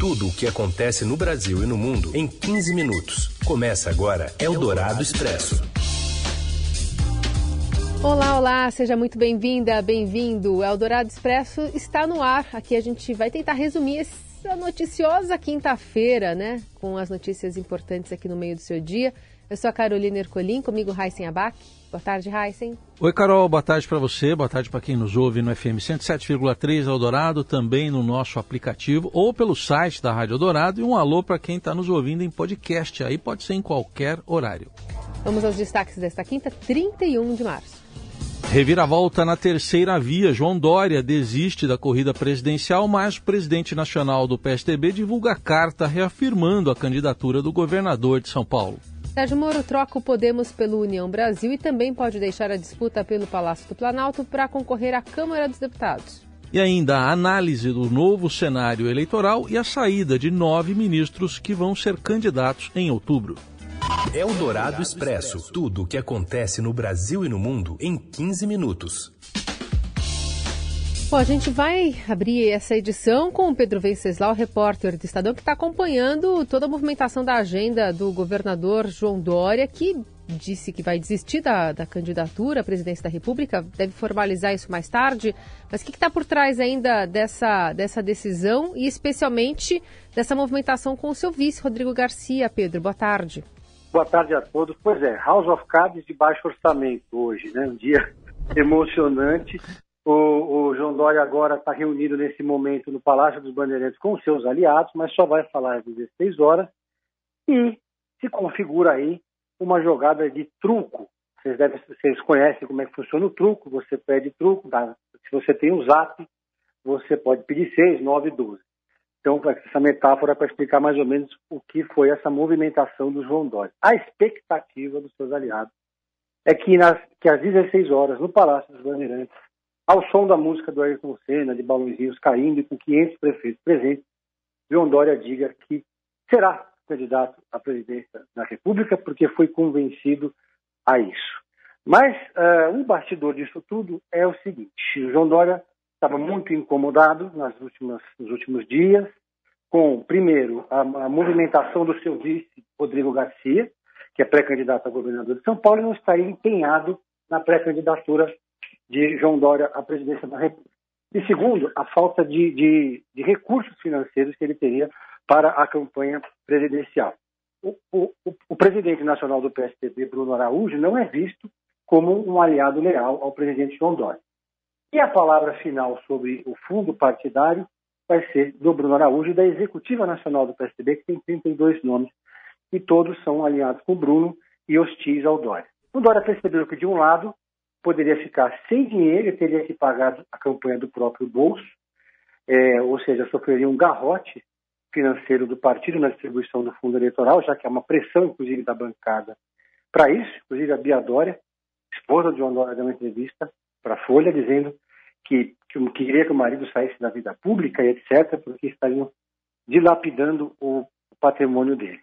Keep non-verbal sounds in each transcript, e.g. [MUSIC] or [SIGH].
Tudo o que acontece no Brasil e no mundo em 15 minutos. Começa agora Eldorado Expresso. Olá, olá, seja muito bem-vinda, bem-vindo. Eldorado Expresso está no ar. Aqui a gente vai tentar resumir essa noticiosa quinta-feira, né? Com as notícias importantes aqui no meio do seu dia. Eu sou a Carolina Ercolim, comigo Raíssen Abac. Boa tarde, Heisen. Oi, Carol. Boa tarde para você. Boa tarde para quem nos ouve no FM 107,3 Eldorado, também no nosso aplicativo ou pelo site da Rádio Eldorado. E um alô para quem está nos ouvindo em podcast. Aí pode ser em qualquer horário. Vamos aos destaques desta quinta, 31 de março. Reviravolta na terceira via. João Dória desiste da corrida presidencial, mas o presidente nacional do PSDB divulga carta reafirmando a candidatura do governador de São Paulo. Sérgio Moro troca o Podemos pelo União Brasil e também pode deixar a disputa pelo Palácio do Planalto para concorrer à Câmara dos Deputados. E ainda a análise do novo cenário eleitoral e a saída de nove ministros que vão ser candidatos em outubro. Eldorado Expresso tudo o que acontece no Brasil e no mundo em 15 minutos. Bom, a gente vai abrir essa edição com o Pedro Venceslau, repórter do Estadão, que está acompanhando toda a movimentação da agenda do governador João Dória, que disse que vai desistir da, da candidatura à presidência da República, deve formalizar isso mais tarde. Mas o que está por trás ainda dessa, dessa decisão e especialmente dessa movimentação com o seu vice, Rodrigo Garcia? Pedro, boa tarde. Boa tarde a todos. Pois é, House of Cards de baixo orçamento hoje, né? Um dia [LAUGHS] emocionante o, o João Dória agora está reunido nesse momento no Palácio dos Bandeirantes com seus aliados, mas só vai falar às 16 horas. E se configura aí uma jogada de truco. Vocês, devem, vocês conhecem como é que funciona o truco. Você pede truco, dá, se você tem um zap, você pode pedir 6, 9, 12. Então, essa metáfora é para explicar mais ou menos o que foi essa movimentação do João Dória. A expectativa dos seus aliados é que, nas, que às 16 horas, no Palácio dos Bandeirantes, ao som da música do Ayrton Senna, de balãozinhos caindo e com 500 prefeitos presentes, João Dória diga que será candidato à presidência da República porque foi convencido a isso. Mas uh, um bastidor disso tudo é o seguinte: o João Dória estava muito incomodado nas últimas, nos últimos dias com, primeiro, a, a movimentação do seu vice, Rodrigo Garcia, que é pré-candidato a governador de São Paulo, e não estaria empenhado na pré-candidatura de João Dória à presidência da República. E segundo, a falta de, de, de recursos financeiros que ele teria para a campanha presidencial. O, o, o, presidente nacional do PSDB, Bruno Araújo, não é visto como um aliado leal ao presidente João Dória. E a palavra final sobre o fundo partidário vai ser do Bruno Araújo da Executiva Nacional do PSDB, que tem 32 nomes, e todos são aliados com o Bruno e hostis ao Dória. O Dória percebeu que, de um lado, poderia ficar sem dinheiro e teria que pagar a campanha do próprio bolso, é, ou seja, sofreria um garrote financeiro do partido na distribuição do fundo eleitoral, já que há uma pressão, inclusive, da bancada para isso. Inclusive, a Bia Dória, esposa de Dória, deu uma entrevista para a Folha dizendo que, que queria que o marido saísse da vida pública e etc., porque estariam dilapidando o patrimônio dele.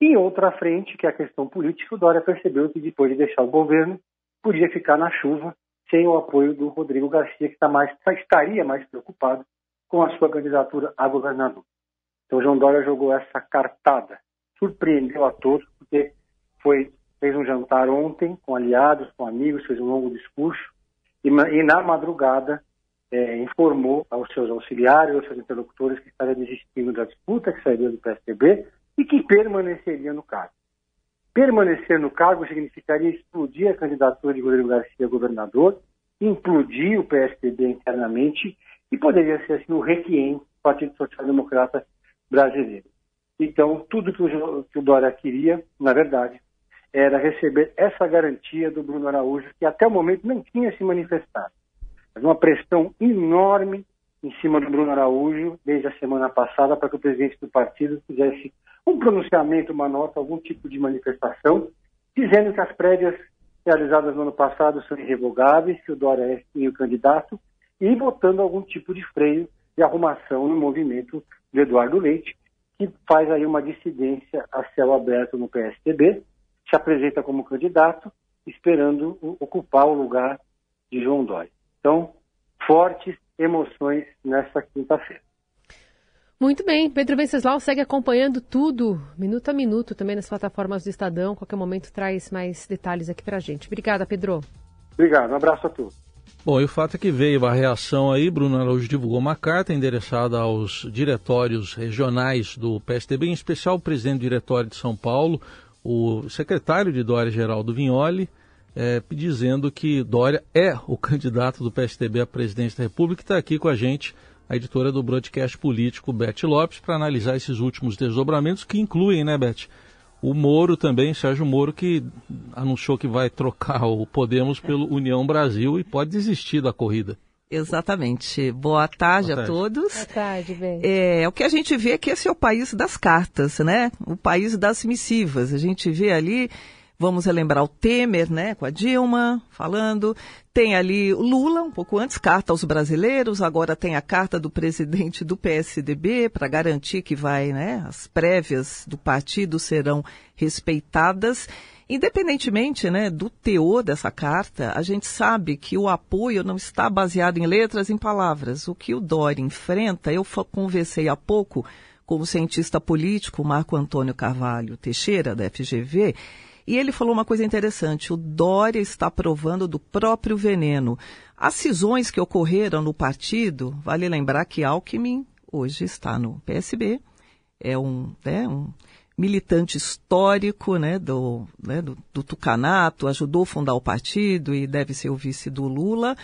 Em outra frente, que é a questão política, o Dória percebeu que depois de deixar o governo, podia ficar na chuva sem o apoio do Rodrigo Garcia, que está mais, estaria mais preocupado com a sua candidatura a governador. Então, João Dória jogou essa cartada, surpreendeu a todos, porque foi, fez um jantar ontem com aliados, com amigos, fez um longo discurso, e, e na madrugada é, informou aos seus auxiliares, aos seus interlocutores, que estaria desistindo da disputa, que sairia do PSDB e que permaneceria no cargo. Permanecer no cargo significaria explodir a candidatura de Rodrigo Garcia a governador, implodir o PSDB internamente e poderia ser assim o requiem do Partido Social Democrata brasileiro. Então, tudo que o, que o Dória queria, na verdade, era receber essa garantia do Bruno Araújo, que até o momento não tinha se manifestado. Mas uma pressão enorme em cima do Bruno Araújo, desde a semana passada, para que o presidente do partido fizesse um pronunciamento, uma nota, algum tipo de manifestação, dizendo que as prévias realizadas no ano passado são irrevogáveis, que o Dória é o candidato, e botando algum tipo de freio de arrumação no movimento do Eduardo Leite, que faz aí uma dissidência a céu aberto no PSDB, se apresenta como candidato, esperando ocupar o lugar de João Dória. Então, fortes emoções nessa quinta-feira. Muito bem, Pedro Venceslau segue acompanhando tudo, minuto a minuto, também nas plataformas do Estadão. Qualquer momento traz mais detalhes aqui pra gente. Obrigada, Pedro. Obrigado, um abraço a todos. Bom, e o fato é que veio a reação aí, Bruno Araújo divulgou uma carta endereçada aos diretórios regionais do PSDB, em especial o presidente do diretório de São Paulo, o secretário de Dória, Geraldo Vignoli, é, dizendo que Dória é o [LAUGHS] candidato do PSDB à presidência da República, está aqui com a gente a editora do broadcast político, Beth Lopes, para analisar esses últimos desdobramentos, que incluem, né, Beth, o Moro também, Sérgio Moro, que anunciou que vai trocar o Podemos pelo União Brasil e pode desistir da corrida. Exatamente. Boa tarde, Boa tarde. a todos. Boa tarde, bem. É, o que a gente vê é que esse é o país das cartas, né? O país das missivas. A gente vê ali Vamos relembrar o Temer, né, com a Dilma falando. Tem ali o Lula, um pouco antes, carta aos brasileiros. Agora tem a carta do presidente do PSDB para garantir que vai, né, as prévias do partido serão respeitadas. Independentemente né, do teor dessa carta, a gente sabe que o apoio não está baseado em letras, em palavras. O que o Dória enfrenta, eu conversei há pouco com o cientista político Marco Antônio Carvalho Teixeira, da FGV, e ele falou uma coisa interessante: o Dória está provando do próprio veneno. As cisões que ocorreram no partido, vale lembrar que Alckmin hoje está no PSB, é um, né, um militante histórico né, do, né, do, do Tucanato, ajudou a fundar o partido e deve ser o vice do Lula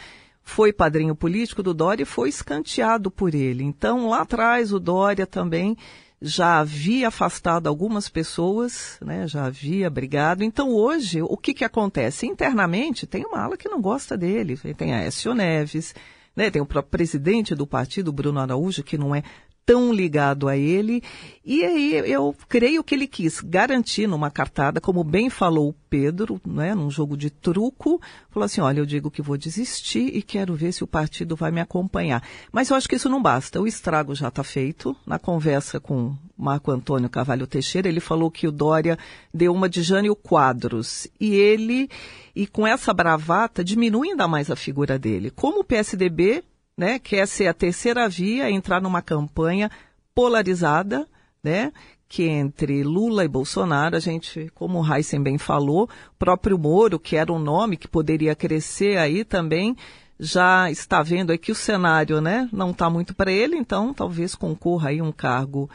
foi padrinho político do Dória e foi escanteado por ele. Então, lá atrás, o Dória também já havia afastado algumas pessoas, né, já havia brigado. Então, hoje, o que, que acontece? Internamente, tem uma ala que não gosta dele. Tem a Écio Neves, né, tem o próprio presidente do partido, Bruno Araújo, que não é tão ligado a ele. E aí eu creio que ele quis garantir numa cartada, como bem falou o Pedro, né, num jogo de truco, falou assim: olha, eu digo que vou desistir e quero ver se o partido vai me acompanhar. Mas eu acho que isso não basta. O estrago já está feito. Na conversa com Marco Antônio Cavalho Teixeira, ele falou que o Dória deu uma de Jânio Quadros. E ele, e com essa bravata, diminui ainda mais a figura dele. Como o PSDB né, quer ser a terceira via, entrar numa campanha polarizada, né, que entre Lula e Bolsonaro, a gente, como o Heisen bem falou, próprio Moro, que era um nome que poderia crescer aí também, já está vendo aí que o cenário, né, não está muito para ele, então talvez concorra aí um cargo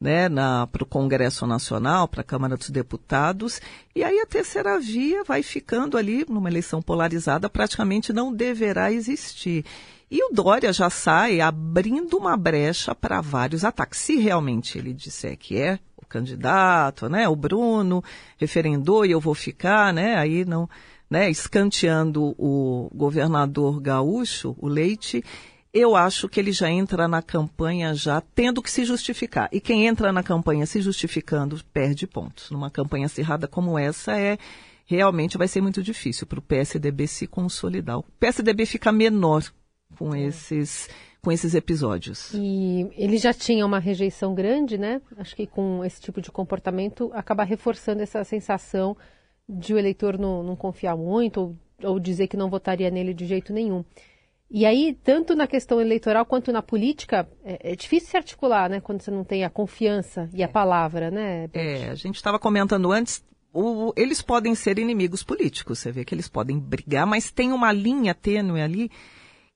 né, para o Congresso Nacional, para a Câmara dos Deputados, e aí a terceira via vai ficando ali numa eleição polarizada, praticamente não deverá existir. E o Dória já sai abrindo uma brecha para vários ataques. Se realmente ele disser que é o candidato, né, o Bruno referendou e eu vou ficar, né, aí não, né, escanteando o governador gaúcho, o Leite, eu acho que ele já entra na campanha já tendo que se justificar. E quem entra na campanha se justificando perde pontos. Numa campanha acirrada como essa é realmente vai ser muito difícil para o PSDB se consolidar. O PSDB fica menor com esses com esses episódios. E ele já tinha uma rejeição grande, né? Acho que com esse tipo de comportamento acaba reforçando essa sensação de o eleitor não, não confiar muito ou, ou dizer que não votaria nele de jeito nenhum. E aí, tanto na questão eleitoral quanto na política, é, é difícil se articular, né? Quando você não tem a confiança e a palavra, né? Beth? É, a gente estava comentando antes, o, eles podem ser inimigos políticos, você vê que eles podem brigar, mas tem uma linha tênue ali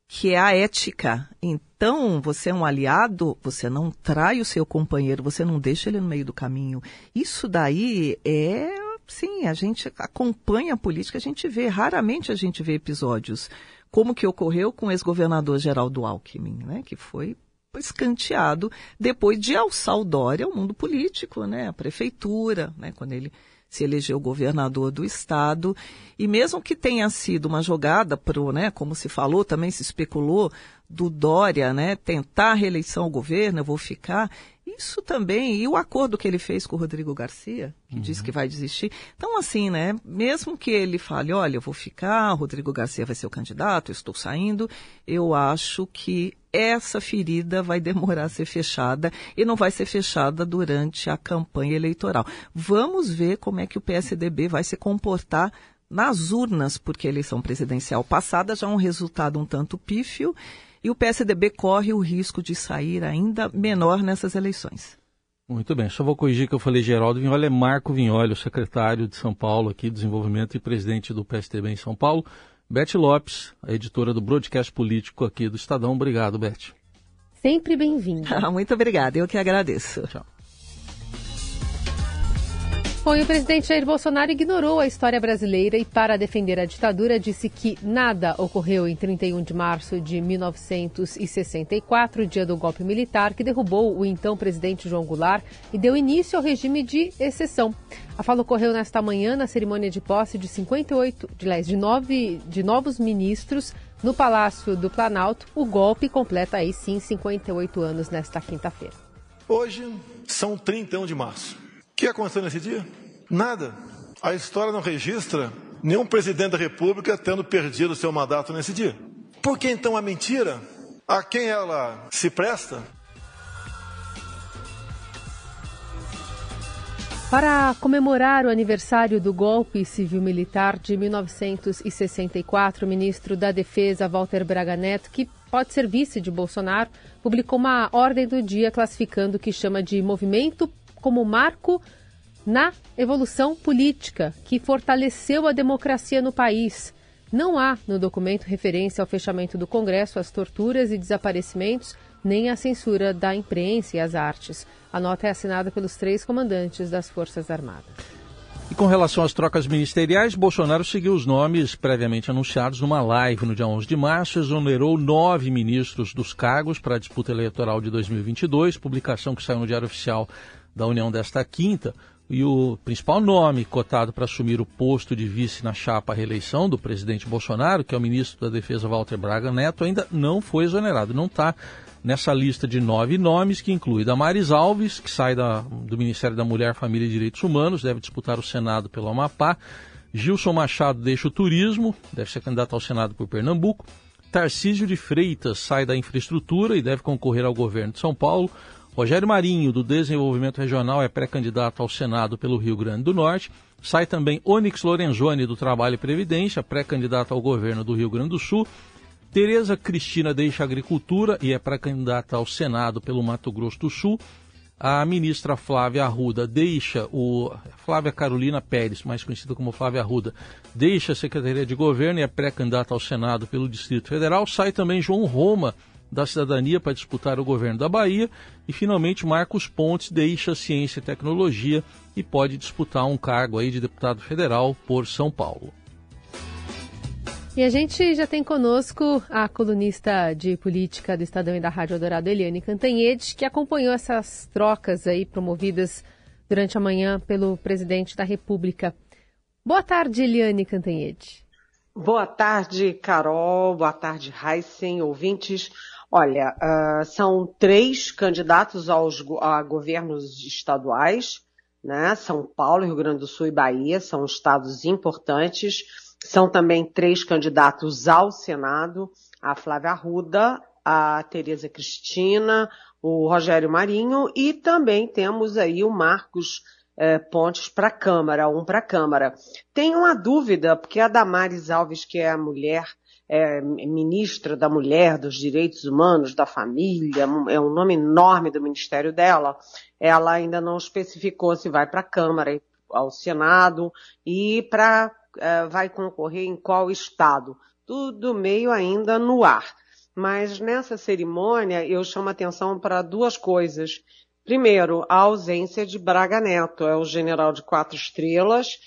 que é a ética. Então, você é um aliado, você não trai o seu companheiro, você não deixa ele no meio do caminho. Isso daí é, sim, a gente acompanha a política, a gente vê, raramente a gente vê episódios como que ocorreu com o ex-governador Geraldo Alckmin, né, que foi escanteado depois de alçar o Dória ao mundo político, né, a prefeitura, né, quando ele se elegeu governador do estado. E mesmo que tenha sido uma jogada pro, né, como se falou, também se especulou, do Dória, né, tentar a reeleição ao governo, eu vou ficar, isso também, e o acordo que ele fez com o Rodrigo Garcia, que uhum. disse que vai desistir. Então, assim, né, mesmo que ele fale, olha, eu vou ficar, o Rodrigo Garcia vai ser o candidato, eu estou saindo, eu acho que essa ferida vai demorar a ser fechada e não vai ser fechada durante a campanha eleitoral. Vamos ver como é que o PSDB vai se comportar nas urnas, porque a eleição presidencial passada já é um resultado um tanto pífio e o PSDB corre o risco de sair ainda menor nessas eleições. Muito bem, só vou corrigir que eu falei Geraldo Vinholi, é Marco Vinholi, o secretário de São Paulo aqui, Desenvolvimento e presidente do PSDB em São Paulo. Beth Lopes, a editora do Broadcast Político aqui do Estadão. Obrigado, Beth. Sempre bem-vindo. [LAUGHS] Muito obrigada, eu que agradeço. Tchau. E o presidente Jair Bolsonaro ignorou a história brasileira e, para defender a ditadura, disse que nada ocorreu em 31 de março de 1964, dia do golpe militar, que derrubou o então presidente João Goulart e deu início ao regime de exceção. A fala ocorreu nesta manhã na cerimônia de posse de 58, de, de, nove, de novos ministros no Palácio do Planalto. O golpe completa aí sim 58 anos nesta quinta-feira. Hoje são 31 de março. Que aconteceu nesse dia? Nada. A história não registra nenhum presidente da República tendo perdido seu mandato nesse dia. Por que então a mentira? A quem ela se presta? Para comemorar o aniversário do golpe civil-militar de 1964, o ministro da Defesa, Walter Braga Neto, que pode ser vice de Bolsonaro, publicou uma ordem do dia classificando o que chama de movimento como marco na evolução política que fortaleceu a democracia no país. Não há no documento referência ao fechamento do Congresso, às torturas e desaparecimentos, nem à censura da imprensa e às artes. A nota é assinada pelos três comandantes das Forças Armadas. E com relação às trocas ministeriais, Bolsonaro seguiu os nomes previamente anunciados numa live no dia 11 de março, exonerou nove ministros dos cargos para a disputa eleitoral de 2022, publicação que saiu no Diário Oficial da União desta quinta. E o principal nome cotado para assumir o posto de vice na chapa à reeleição do presidente Bolsonaro, que é o ministro da Defesa Walter Braga Neto, ainda não foi exonerado. Não está nessa lista de nove nomes, que inclui Damares Alves, que sai da, do Ministério da Mulher, Família e Direitos Humanos, deve disputar o Senado pelo Amapá. Gilson Machado deixa o turismo, deve ser candidato ao Senado por Pernambuco. Tarcísio de Freitas sai da infraestrutura e deve concorrer ao governo de São Paulo. Rogério Marinho, do Desenvolvimento Regional, é pré-candidato ao Senado pelo Rio Grande do Norte. Sai também Onyx Lorenzoni, do Trabalho e Previdência, pré-candidato ao governo do Rio Grande do Sul. Tereza Cristina deixa a Agricultura e é pré-candidata ao Senado pelo Mato Grosso do Sul. A ministra Flávia Arruda deixa o. Flávia Carolina Pérez, mais conhecida como Flávia Arruda, deixa a Secretaria de Governo e é pré-candidata ao Senado pelo Distrito Federal. Sai também João Roma, da cidadania para disputar o governo da Bahia e finalmente Marcos Pontes deixa Ciência e Tecnologia e pode disputar um cargo aí de deputado federal por São Paulo. E a gente já tem conosco a colunista de política do Estadão e da Rádio Dourado, Eliane Cantanhede, que acompanhou essas trocas aí promovidas durante a manhã pelo presidente da República. Boa tarde, Eliane Cantanhede. Boa tarde, Carol. Boa tarde, Heisen, ouvintes. Olha, uh, são três candidatos aos, a governos estaduais, né? São Paulo, Rio Grande do Sul e Bahia, são estados importantes. São também três candidatos ao Senado, a Flávia Arruda, a Tereza Cristina, o Rogério Marinho e também temos aí o Marcos eh, Pontes para a Câmara, um para a Câmara. Tenho uma dúvida, porque a Damares Alves, que é a mulher é, ministra da Mulher, dos Direitos Humanos, da Família, é um nome enorme do ministério dela, ela ainda não especificou se vai para a Câmara, ao Senado e para é, vai concorrer em qual estado. Tudo meio ainda no ar. Mas nessa cerimônia eu chamo atenção para duas coisas. Primeiro, a ausência de Braga Neto, é o general de quatro estrelas,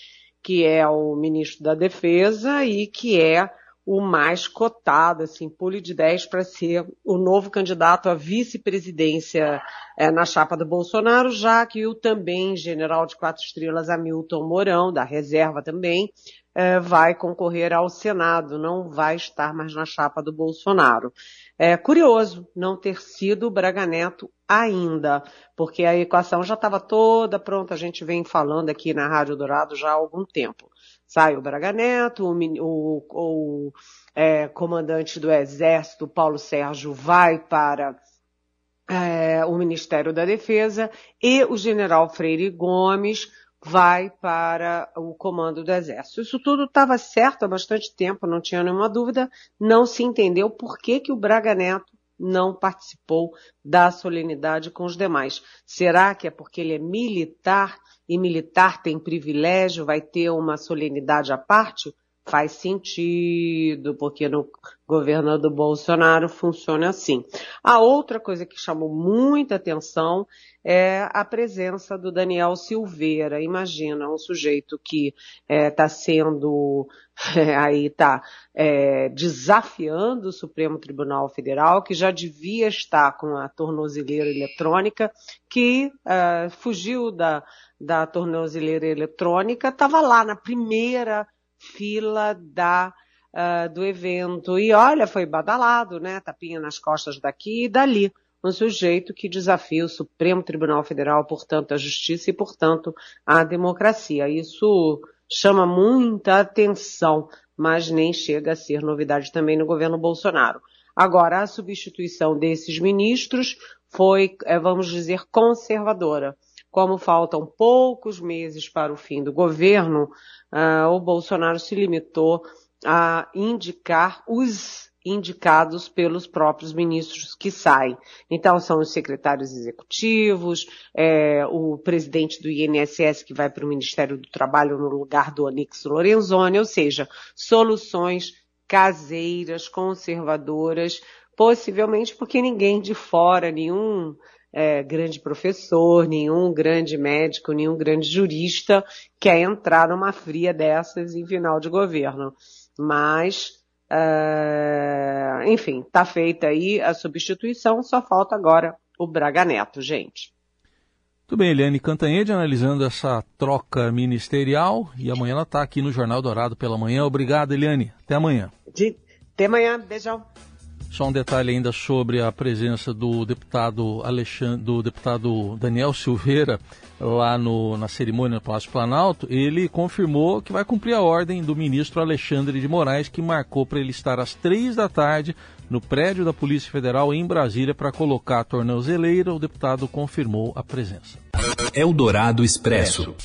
que é o ministro da Defesa e que é o mais cotado, assim, pule de 10 para ser o novo candidato à vice-presidência é, na chapa do Bolsonaro, já que o também general de quatro estrelas Hamilton Mourão, da reserva também, é, vai concorrer ao Senado, não vai estar mais na chapa do Bolsonaro. É curioso não ter sido Braga Neto ainda, porque a equação já estava toda pronta, a gente vem falando aqui na Rádio Dourado já há algum tempo. Sai o Braga Neto, o, o, o é, comandante do Exército, Paulo Sérgio, vai para é, o Ministério da Defesa e o general Freire Gomes vai para o comando do Exército. Isso tudo estava certo há bastante tempo, não tinha nenhuma dúvida, não se entendeu por que, que o Braga Neto não participou da solenidade com os demais. Será que é porque ele é militar e militar tem privilégio, vai ter uma solenidade à parte? Faz sentido, porque no governo do Bolsonaro funciona assim. A outra coisa que chamou muita atenção é a presença do Daniel Silveira. Imagina, um sujeito que está é, tá sendo, é, [LAUGHS] aí está é, desafiando o Supremo Tribunal Federal, que já devia estar com a tornozeleira eletrônica, que é, fugiu da, da tornozeleira eletrônica, estava lá na primeira fila da, uh, do evento. E olha, foi badalado, né? Tapinha nas costas daqui e dali. Um sujeito que desafia o Supremo Tribunal Federal, portanto, a justiça e, portanto, a democracia. Isso chama muita atenção, mas nem chega a ser novidade também no governo Bolsonaro. Agora, a substituição desses ministros foi, eh, vamos dizer, conservadora. Como faltam poucos meses para o fim do governo, uh, o Bolsonaro se limitou a indicar os indicados pelos próprios ministros que saem. Então, são os secretários executivos, é, o presidente do INSS que vai para o Ministério do Trabalho no lugar do Onix Lorenzoni, ou seja, soluções caseiras, conservadoras, possivelmente porque ninguém de fora, nenhum é, grande professor, nenhum grande médico, nenhum grande jurista quer entrar numa fria dessas em final de governo. Mas, é, enfim, está feita aí a substituição, só falta agora o Braga Neto, gente. Muito bem, Eliane Cantanhede analisando essa troca ministerial e amanhã ela está aqui no Jornal Dourado pela manhã. Obrigado, Eliane. Até amanhã. De... Até amanhã. Beijão. Só um detalhe ainda sobre a presença do deputado Alexandre, do deputado Daniel Silveira lá no, na cerimônia no Palácio Planalto. Ele confirmou que vai cumprir a ordem do ministro Alexandre de Moraes, que marcou para ele estar às três da tarde no prédio da Polícia Federal em Brasília para colocar a tornozeleira. O deputado confirmou a presença. Eldorado Expresso.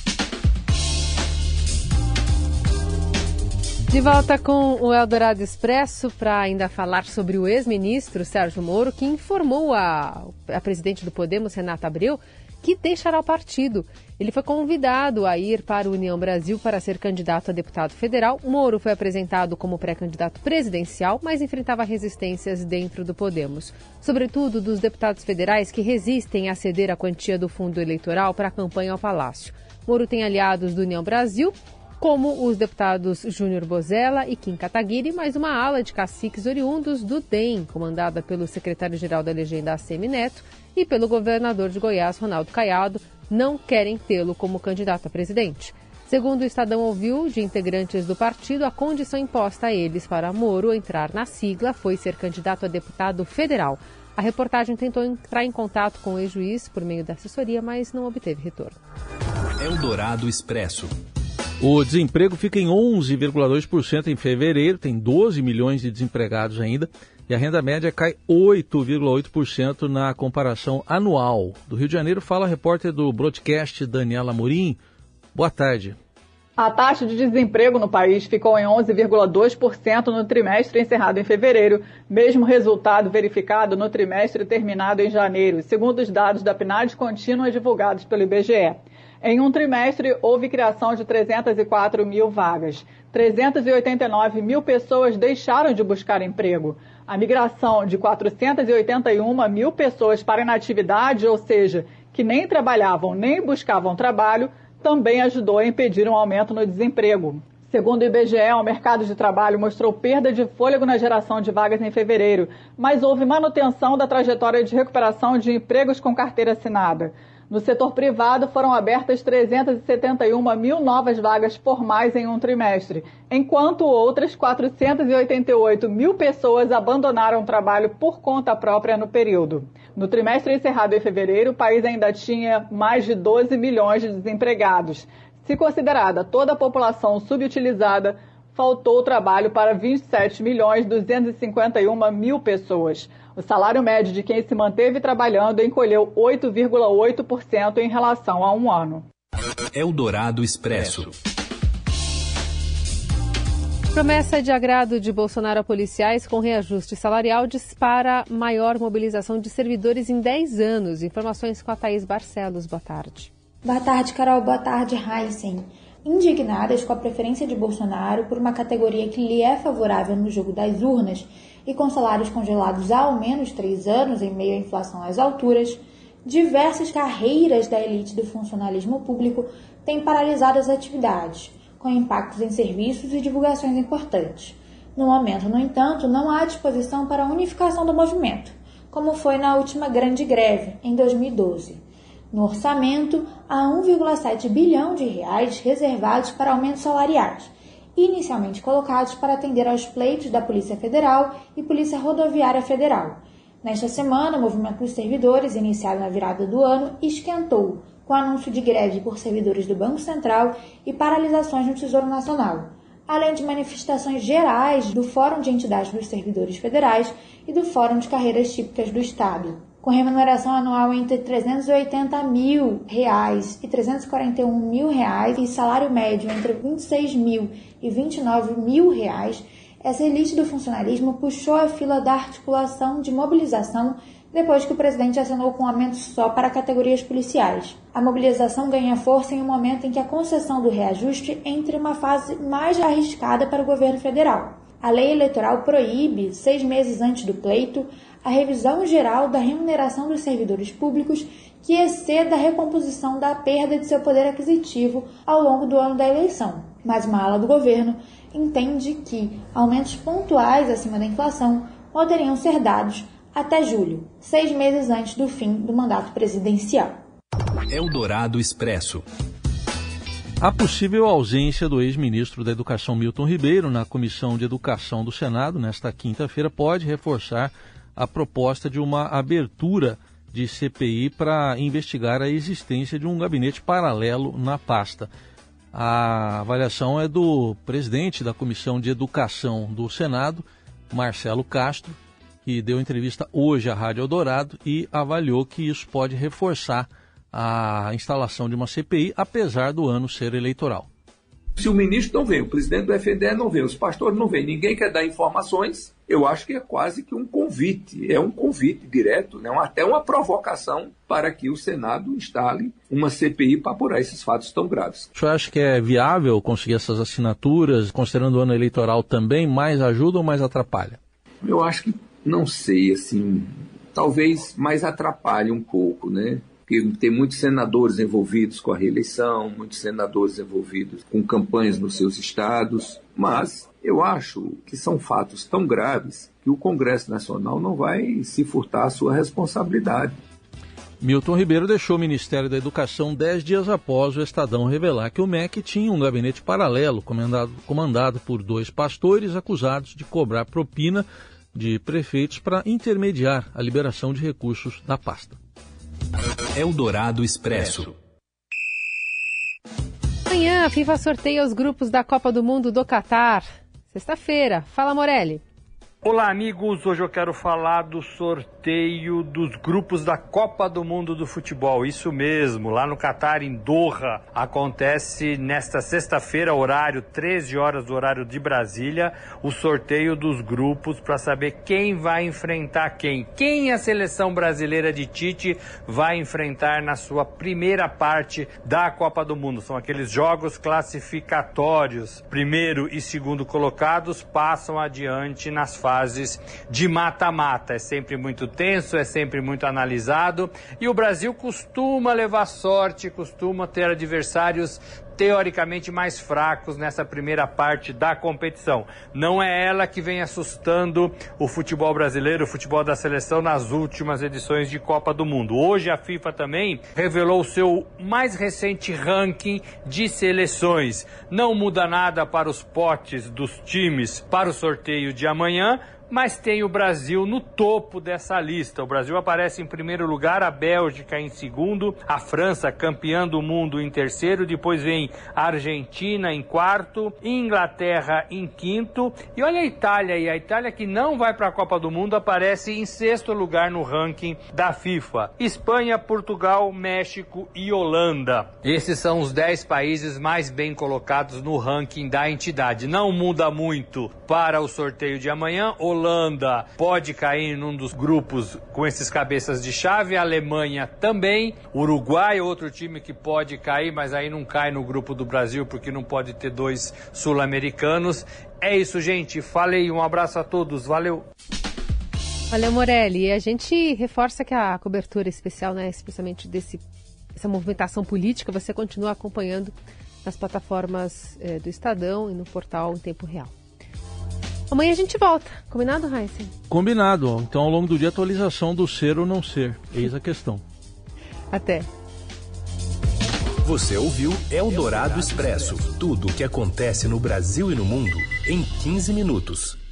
De volta com o Eldorado Expresso para ainda falar sobre o ex-ministro Sérgio Moro, que informou a, a presidente do Podemos, Renata Abreu, que deixará o partido. Ele foi convidado a ir para a União Brasil para ser candidato a deputado federal. Moro foi apresentado como pré-candidato presidencial, mas enfrentava resistências dentro do Podemos, sobretudo dos deputados federais que resistem a ceder a quantia do fundo eleitoral para a campanha ao Palácio. Moro tem aliados do União Brasil como os deputados Júnior Bozella e Kim Kataguiri, mais uma ala de caciques oriundos do DEM, comandada pelo secretário-geral da legenda ACM Neto e pelo governador de Goiás, Ronaldo Caiado, não querem tê-lo como candidato a presidente. Segundo o Estadão ouviu de integrantes do partido, a condição imposta a eles para Moro entrar na sigla foi ser candidato a deputado federal. A reportagem tentou entrar em contato com o ex-juiz por meio da assessoria, mas não obteve retorno. Eldorado Expresso. O desemprego fica em 11,2% em fevereiro, tem 12 milhões de desempregados ainda, e a renda média cai 8,8% na comparação anual. Do Rio de Janeiro fala a repórter do broadcast Daniela Morim. Boa tarde. A taxa de desemprego no país ficou em 11,2% no trimestre encerrado em fevereiro, mesmo resultado verificado no trimestre terminado em janeiro, segundo os dados da PNAD contínua divulgados pelo IBGE. Em um trimestre, houve criação de 304 mil vagas. 389 mil pessoas deixaram de buscar emprego. A migração de 481 mil pessoas para inatividade, ou seja, que nem trabalhavam nem buscavam trabalho, também ajudou a impedir um aumento no desemprego. Segundo o IBGE, o mercado de trabalho mostrou perda de fôlego na geração de vagas em fevereiro, mas houve manutenção da trajetória de recuperação de empregos com carteira assinada. No setor privado, foram abertas 371 mil novas vagas formais em um trimestre, enquanto outras 488 mil pessoas abandonaram o trabalho por conta própria no período. No trimestre encerrado em fevereiro, o país ainda tinha mais de 12 milhões de desempregados. Se considerada toda a população subutilizada, faltou trabalho para 27 milhões 251 mil pessoas. O salário médio de quem se manteve trabalhando encolheu 8,8% em relação a um ano. Eldorado Expresso. Promessa de agrado de Bolsonaro a policiais com reajuste salarial dispara maior mobilização de servidores em 10 anos. Informações com a Thaís Barcelos. Boa tarde. Boa tarde, Carol. Boa tarde, Heisen. Indignadas com a preferência de Bolsonaro por uma categoria que lhe é favorável no jogo das urnas e com salários congelados há ao menos três anos em meio à inflação às alturas, diversas carreiras da elite do funcionalismo público têm paralisado as atividades com impactos em serviços e divulgações importantes. No momento, no entanto, não há disposição para a unificação do movimento, como foi na última grande greve, em 2012. No orçamento, há 1,7 bilhão de reais reservados para aumentos salariais, inicialmente colocados para atender aos pleitos da Polícia Federal e Polícia Rodoviária Federal. Nesta semana, o movimento dos servidores, iniciado na virada do ano, esquentou, com anúncio de greve por servidores do Banco Central e paralisações no Tesouro Nacional, além de manifestações gerais do Fórum de Entidades dos Servidores Federais e do Fórum de Carreiras Típicas do Estado, com remuneração anual entre 380 mil reais e 341 mil reais e salário médio entre 26 mil e 29 mil reais, essa elite do funcionalismo puxou a fila da articulação de mobilização depois que o presidente assinou com um aumento só para categorias policiais. A mobilização ganha força em um momento em que a concessão do reajuste entra em uma fase mais arriscada para o governo federal. A lei eleitoral proíbe, seis meses antes do pleito, a revisão geral da remuneração dos servidores públicos que exceda a recomposição da perda de seu poder aquisitivo ao longo do ano da eleição. Mas uma ala do governo entende que aumentos pontuais acima da inflação poderiam ser dados até julho, seis meses antes do fim do mandato presidencial. Eldorado Expresso. A possível ausência do ex-ministro da Educação Milton Ribeiro na Comissão de Educação do Senado nesta quinta-feira pode reforçar a proposta de uma abertura de CPI para investigar a existência de um gabinete paralelo na pasta. A avaliação é do presidente da Comissão de Educação do Senado, Marcelo Castro, que deu entrevista hoje à Rádio Eldorado e avaliou que isso pode reforçar a instalação de uma CPI, apesar do ano ser eleitoral. Se o ministro não vem, o presidente do FNDE não vem, os pastores não vêm, ninguém quer dar informações, eu acho que é quase que um convite, é um convite direto, né? até uma provocação para que o Senado instale uma CPI para apurar esses fatos tão graves. O senhor acha que é viável conseguir essas assinaturas, considerando o ano eleitoral também, mais ajuda ou mais atrapalha? Eu acho que não sei, assim, talvez mais atrapalhe um pouco, né? Porque tem muitos senadores envolvidos com a reeleição, muitos senadores envolvidos com campanhas nos seus estados, mas eu acho que são fatos tão graves que o Congresso Nacional não vai se furtar a sua responsabilidade. Milton Ribeiro deixou o Ministério da Educação dez dias após o Estadão revelar que o MEC tinha um gabinete paralelo comandado, comandado por dois pastores acusados de cobrar propina de prefeitos para intermediar a liberação de recursos da pasta. Eldorado Expresso. Amanhã a FIFA sorteia os grupos da Copa do Mundo do Catar. Sexta-feira. Fala, Morelli. Olá, amigos. Hoje eu quero falar do sorteio dos grupos da Copa do Mundo do Futebol. Isso mesmo, lá no Catar, em Doha, acontece nesta sexta-feira, horário 13 horas do horário de Brasília, o sorteio dos grupos para saber quem vai enfrentar quem. Quem a seleção brasileira de Tite vai enfrentar na sua primeira parte da Copa do Mundo. São aqueles jogos classificatórios. Primeiro e segundo colocados passam adiante nas fases de mata-mata. É sempre muito tenso, é sempre muito analisado e o Brasil costuma levar sorte, costuma ter adversários teoricamente mais fracos nessa primeira parte da competição. Não é ela que vem assustando o futebol brasileiro, o futebol da seleção nas últimas edições de Copa do Mundo. Hoje a FIFA também revelou o seu mais recente ranking de seleções. Não muda nada para os potes dos times para o sorteio de amanhã, mas tem o Brasil no topo dessa lista. O Brasil aparece em primeiro lugar, a Bélgica em segundo, a França campeã do mundo em terceiro, depois vem a Argentina em quarto, Inglaterra em quinto e olha a Itália e a Itália que não vai para a Copa do Mundo aparece em sexto lugar no ranking da FIFA. Espanha, Portugal, México e Holanda. Esses são os 10 países mais bem colocados no ranking da entidade. Não muda muito para o sorteio de amanhã. Holanda pode cair num dos grupos com esses cabeças de chave, a Alemanha também, Uruguai, outro time que pode cair, mas aí não cai no grupo do Brasil porque não pode ter dois sul-americanos. É isso, gente. Falei, um abraço a todos. Valeu. Valeu, Morelli. A gente reforça que a cobertura especial, né, especialmente desse essa movimentação política, você continua acompanhando nas plataformas eh, do Estadão e no portal em tempo real. Amanhã a gente volta. Combinado, Heisen? Combinado. Então, ao longo do dia, atualização do ser ou não ser. Eis a questão. Até. Você ouviu Eldorado Expresso tudo o que acontece no Brasil e no mundo em 15 minutos.